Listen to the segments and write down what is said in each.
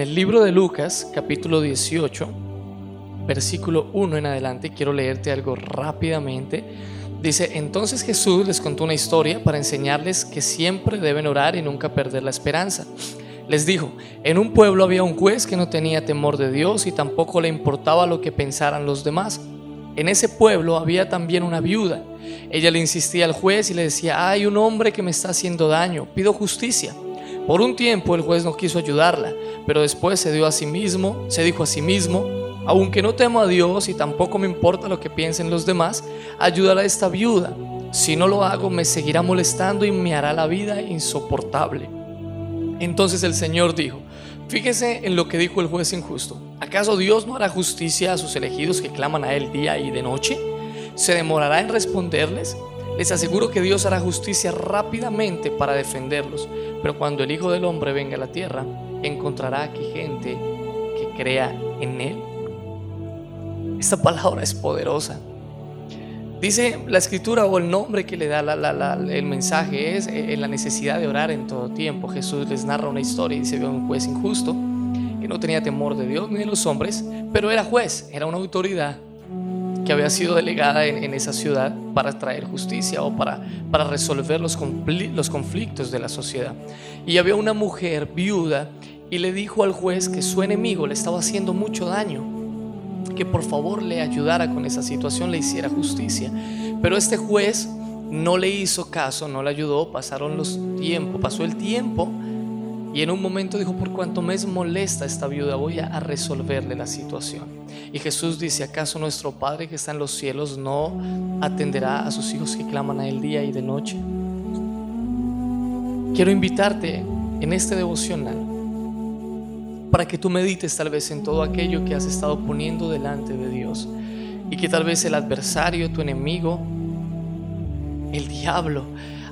En el libro de Lucas, capítulo 18, versículo 1 en adelante, quiero leerte algo rápidamente. Dice, entonces Jesús les contó una historia para enseñarles que siempre deben orar y nunca perder la esperanza. Les dijo, en un pueblo había un juez que no tenía temor de Dios y tampoco le importaba lo que pensaran los demás. En ese pueblo había también una viuda. Ella le insistía al juez y le decía, hay un hombre que me está haciendo daño, pido justicia. Por un tiempo el juez no quiso ayudarla, pero después se dio a sí mismo, se dijo a sí mismo, aunque no temo a Dios y tampoco me importa lo que piensen los demás, ayudará a esta viuda. Si no lo hago, me seguirá molestando y me hará la vida insoportable. Entonces el Señor dijo, fíjese en lo que dijo el juez injusto. ¿Acaso Dios no hará justicia a sus elegidos que claman a Él día y de noche? ¿Se demorará en responderles? Les aseguro que Dios hará justicia rápidamente para defenderlos, pero cuando el Hijo del Hombre venga a la tierra, encontrará aquí gente que crea en Él. Esta palabra es poderosa. Dice la escritura o el nombre que le da el mensaje es eh, la necesidad de orar en todo tiempo. Jesús les narra una historia y dice, vio un juez injusto que no tenía temor de Dios ni de los hombres, pero era juez, era una autoridad que había sido delegada en, esa ciudad para traer justicia o para, para resolver los, los conflictos de la sociedad. Y había una mujer viuda y le dijo al juez que su enemigo le estaba haciendo mucho daño, que por favor le ayudara con esa situación, le hiciera justicia. Pero este juez no le hizo caso, no le ayudó, pasaron los tiempos, pasó el tiempo y en un momento dijo, por cuanto me es molesta esta viuda, voy a resolverle la situación. Y Jesús dice, ¿acaso nuestro Padre que está en los cielos no atenderá a sus hijos que claman a él día y de noche? Quiero invitarte en este devocional para que tú medites tal vez en todo aquello que has estado poniendo delante de Dios y que tal vez el adversario, tu enemigo, el diablo,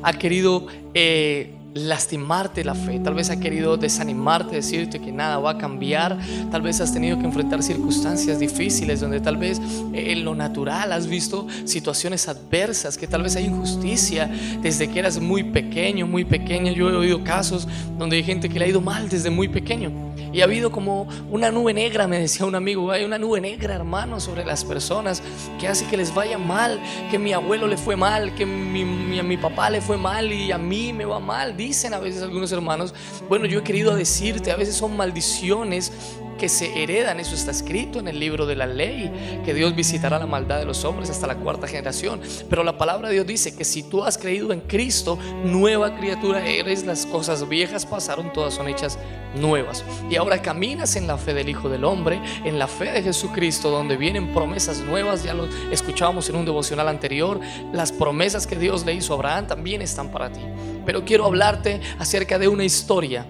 ha querido... Eh, lastimarte la fe, tal vez ha querido desanimarte, decirte que nada va a cambiar, tal vez has tenido que enfrentar circunstancias difíciles donde tal vez en lo natural has visto situaciones adversas, que tal vez hay injusticia desde que eras muy pequeño, muy pequeña. Yo he oído casos donde hay gente que le ha ido mal desde muy pequeño. Y ha habido como una nube negra, me decía un amigo, hay una nube negra, hermano, sobre las personas que hace que les vaya mal, que mi abuelo le fue mal, que mi, a mi papá le fue mal y a mí me va mal dicen a veces algunos hermanos, bueno, yo he querido decirte, a veces son maldiciones que se heredan, eso está escrito en el libro de la ley, que Dios visitará la maldad de los hombres hasta la cuarta generación. Pero la palabra de Dios dice que si tú has creído en Cristo, nueva criatura eres, las cosas viejas pasaron, todas son hechas nuevas. Y ahora caminas en la fe del Hijo del Hombre, en la fe de Jesucristo, donde vienen promesas nuevas, ya lo escuchábamos en un devocional anterior, las promesas que Dios le hizo a Abraham también están para ti pero quiero hablarte acerca de una historia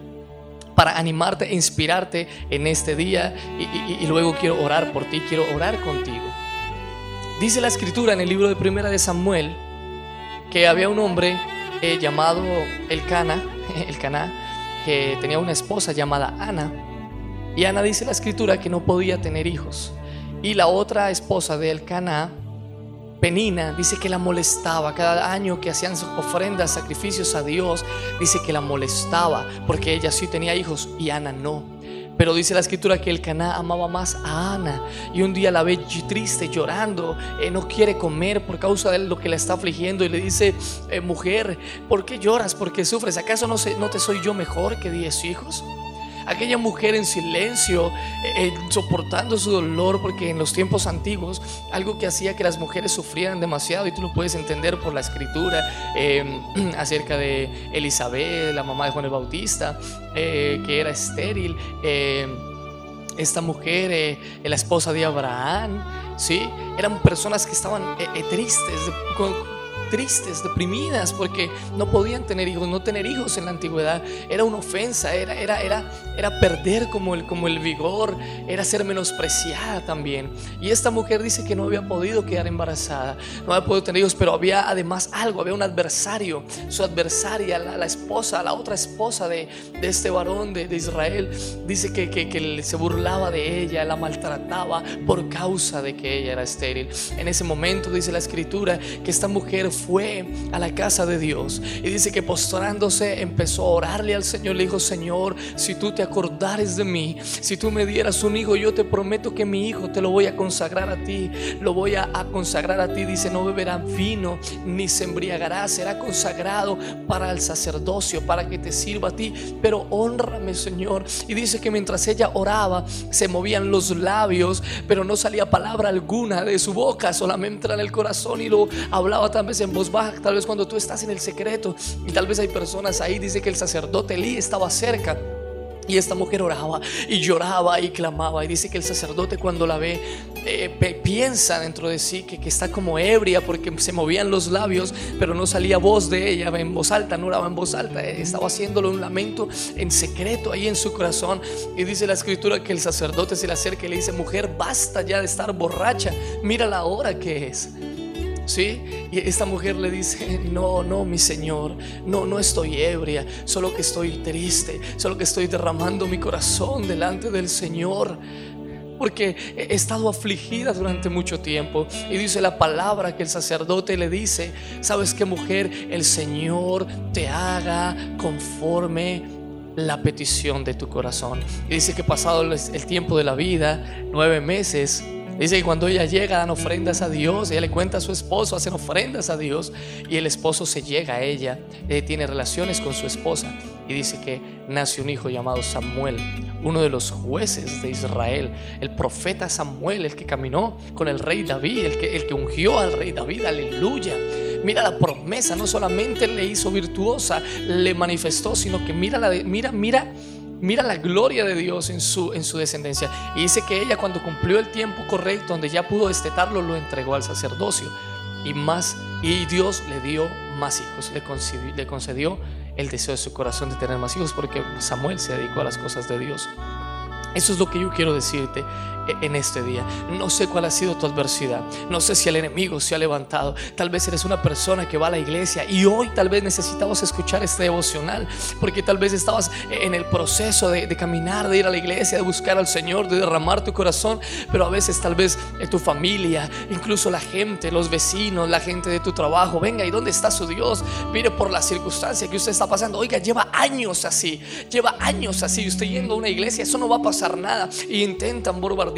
para animarte e inspirarte en este día y, luego quiero orar por ti, quiero orar contigo. Dice la escritura en el libro de Primera de Samuel que había un hombre eh, llamado Elcana, Elcana, que tenía una esposa llamada Ana. Y Ana dice la escritura que no podía tener hijos. Y la otra esposa de Elcana Penina dice que la molestaba. Cada año que hacían ofrendas, sacrificios a Dios, dice que la molestaba porque ella sí tenía hijos y Ana no. Pero dice la escritura que el Caná amaba más a Ana y un día la ve triste, llorando, eh, no quiere comer por causa de lo que la está afligiendo y le dice, eh, mujer, ¿por qué lloras? ¿Por qué sufres? ¿Acaso no, te soy yo mejor que diez hijos? Aquella mujer en silencio, eh, eh, soportando su dolor, porque en los tiempos antiguos algo que hacía que las mujeres sufrieran demasiado, y tú lo puedes entender por la escritura eh, acerca de Elizabeth, la mamá de Juan el Bautista, que era estéril esta mujer, la esposa de Abraham, ¿sí? Eran personas que estaban tristes, tristes, deprimidas, porque no podían tener hijos. No tener hijos en la antigüedad era una ofensa, era, era, era, era perder como el, como el vigor, era ser menospreciada también. Y esta mujer dice que no había podido quedar embarazada, no había podido tener hijos, pero había además algo, había un adversario, su adversaria, la, esposa, la otra esposa de, de este varón de, de, Israel, dice que, que, que se burlaba de ella, la maltrataba por causa de que ella era estéril. En ese momento dice la escritura que esta mujer fue a la casa de Dios y dice que postrándose empezó a orarle al Señor. Le dijo, Señor, si tú te acordares de mí, si tú me dieras un hijo, yo te prometo que mi hijo te lo voy a consagrar a ti, lo voy a, consagrar a ti. Dice, no beberá vino ni se embriagará, será consagrado para el sacerdocio, para que te sirva a ti, pero honrame, Señor. Y dice que mientras ella oraba, se movían los labios, pero no salía palabra alguna de su boca, solamente en el corazón y lo hablaba tal vez en voz baja, tal vez cuando tú estás en el secreto y tal vez hay personas ahí, dice que el sacerdote Elí estaba cerca. Y esta mujer oraba y lloraba y clamaba. Y dice que el sacerdote cuando la ve eh, piensa dentro de sí que, que, está como ebria porque se movían los labios, pero no salía voz de ella en voz alta, no oraba en voz alta. Eh, estaba haciéndolo un lamento en secreto ahí en su corazón. Y dice la escritura que el sacerdote se le acerca y le dice, mujer, basta ya de estar borracha. Mira la hora que es. ¿Sí? Y esta mujer le dice, no, no, mi Señor, no, no estoy ebria, solo que estoy triste, solo que estoy derramando mi corazón delante del Señor. Porque he estado afligida durante mucho tiempo. Y dice la palabra que el sacerdote le dice, ¿sabes qué mujer? El Señor te haga conforme la petición de tu corazón. Y dice que pasado el tiempo de la vida, nueve meses, Dice que cuando ella llega dan ofrendas a Dios, ella le cuenta a su esposo, hacen ofrendas a Dios y el esposo se llega a ella, eh, tiene relaciones con su esposa y dice que nace un hijo llamado Samuel, uno de los jueces de Israel, el profeta Samuel, el que caminó con el rey David, el que, el que ungió al rey David, aleluya. Mira la promesa, no solamente le hizo virtuosa, le manifestó, sino que mira, la, mira, mira Mira la gloria de Dios en su, en su descendencia. Y dice que ella cuando cumplió el tiempo correcto, donde ya pudo destetarlo, lo entregó al sacerdocio. Y más, y Dios le dio más hijos, le concedió, le concedió el deseo de su corazón de tener más hijos, porque Samuel se dedicó a las cosas de Dios. Eso es lo que yo quiero decirte en este día. No sé cuál ha sido tu adversidad. No sé si el enemigo se ha levantado. Tal vez eres una persona que va a la iglesia y hoy tal vez necesitabas escuchar este devocional porque tal vez estabas en el proceso de, caminar, de ir a la iglesia, de buscar al Señor, de derramar tu corazón. Pero a veces tal vez en tu familia, incluso la gente, los vecinos, la gente de tu trabajo, venga, ¿y dónde está su Dios? Mire por la circunstancia que usted está pasando. Oiga, lleva años así, lleva años así. Usted yendo a una iglesia, eso no va a pasar nada. Y intentan bombardear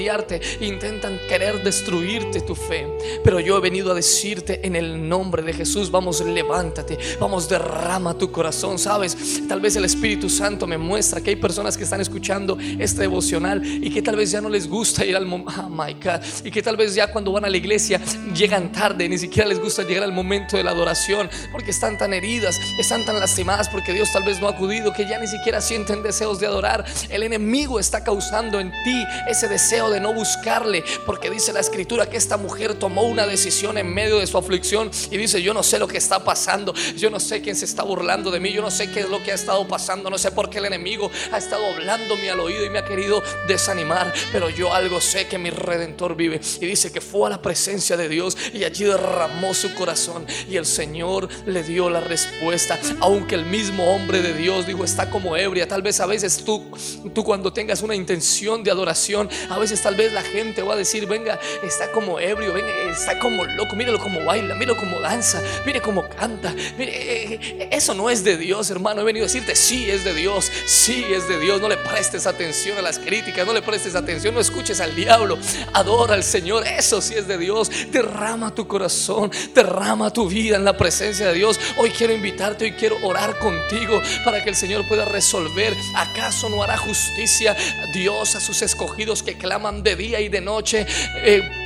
intentan querer destruirte tu fe. Pero yo he venido a decirte en el nombre de Jesús, vamos, levántate, vamos, derrama tu corazón, ¿sabes? Tal vez el Espíritu Santo me muestra que hay personas que están escuchando este devocional y que tal vez ya no les gusta ir al oh my God, y que tal vez ya cuando van a la iglesia llegan tarde, ni siquiera les gusta llegar al momento de la adoración, porque están tan heridas, están tan lastimadas porque Dios tal vez no ha acudido, que ya ni siquiera sienten deseos de adorar. El enemigo está causando en ti ese deseo de no buscarle, porque dice la escritura que esta mujer tomó una decisión en medio de su aflicción y dice, yo no sé lo que está pasando, yo no sé quién se está burlando de mí, yo no sé qué es lo que ha estado pasando, no sé por qué el enemigo ha estado hablándome al oído y me ha querido desanimar, pero yo algo sé que mi redentor vive y dice que fue a la presencia de Dios y allí derramó su corazón y el Señor le dio la respuesta, aunque el mismo hombre de Dios dijo, está como ebria, tal vez a veces tú, tú cuando tengas una intención de adoración, a veces tal vez la gente va a decir, venga, está como ebrio, venga, está como loco, míralo como baila, míralo como danza, mire cómo canta. Mire, eh, eh, eso no es de Dios, hermano. He venido a decirte, sí es de Dios, sí es de Dios. No le prestes atención a las críticas, no le prestes atención, no escuches al diablo. Adora al Señor, eso sí es de Dios. Derrama tu corazón, derrama tu vida en la presencia de Dios. Hoy quiero invitarte, hoy quiero orar contigo para que el Señor pueda resolver. ¿Acaso no hará justicia Dios a sus escogidos que claman? De día y de noche. Eh,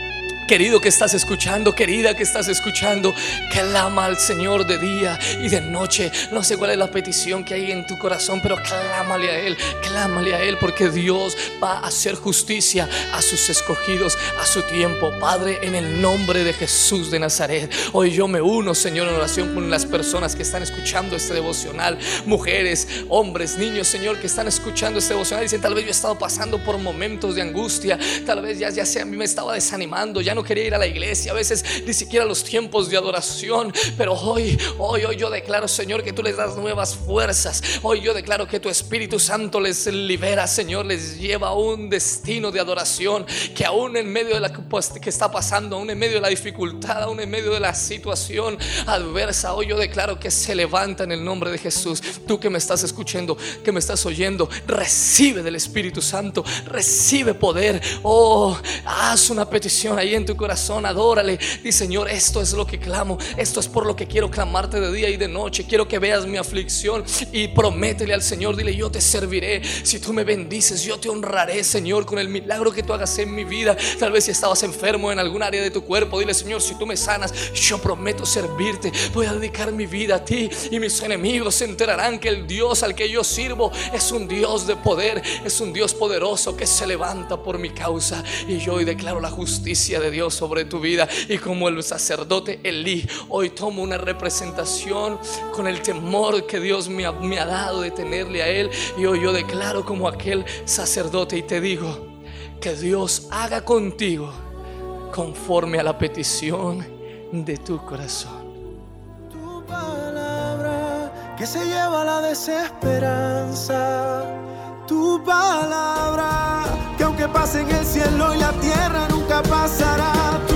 Querido que estás escuchando, querida que estás escuchando, clama al Señor de día y de noche. No sé cuál es la petición que hay en tu corazón, pero clámale a Él, clámale a Él, porque Dios va a hacer justicia a sus escogidos a su tiempo. Padre, en el nombre de Jesús de Nazaret, hoy yo me uno, Señor, en oración con las personas que están escuchando este devocional, mujeres, hombres, niños, Señor, que están escuchando este devocional. Dicen, tal vez yo he estado pasando por momentos de angustia, tal vez ya, ya sea, a mí me estaba desanimando, ya no quería ir a la iglesia, a veces ni siquiera los tiempos de adoración. Pero hoy, hoy, hoy yo declaro, Señor, que tú les das nuevas fuerzas. Hoy yo declaro que tu Espíritu Santo les libera, Señor, les lleva a un destino de adoración. Que aún en medio de la pues, que está pasando, aún en medio de la dificultad, aún en medio de la situación adversa, hoy yo declaro que se levanta en el nombre de Jesús. Tú que me estás escuchando, que me estás oyendo, recibe del Espíritu Santo, recibe poder. Oh, haz una petición ahí en tu corazón, adórale. Di Señor, esto es lo que clamo, esto es por lo que quiero clamarte de día y de noche. Quiero que veas mi aflicción y prométele al Señor, dile, yo te serviré. Si tú me bendices, yo te honraré, Señor, con el milagro que tú hagas en mi vida. Tal vez si estabas enfermo en algún área de tu cuerpo, dile, Señor, si tú me sanas, yo prometo servirte. Voy a dedicar mi vida a ti y mis enemigos se enterarán que el Dios al que yo sirvo es un Dios de poder, es un Dios poderoso que se levanta por mi causa. Y yo hoy declaro la justicia de sobre tu vida. Y como el sacerdote Elí, hoy tomo una representación con el temor que Dios me ha, me ha dado de tenerle a Él. Y hoy yo declaro como aquel sacerdote y te digo que Dios haga contigo conforme a la petición de tu corazón. Tu palabra que se lleva la desesperanza. Tu palabra que pase en el cielo y la tierra nunca pasará.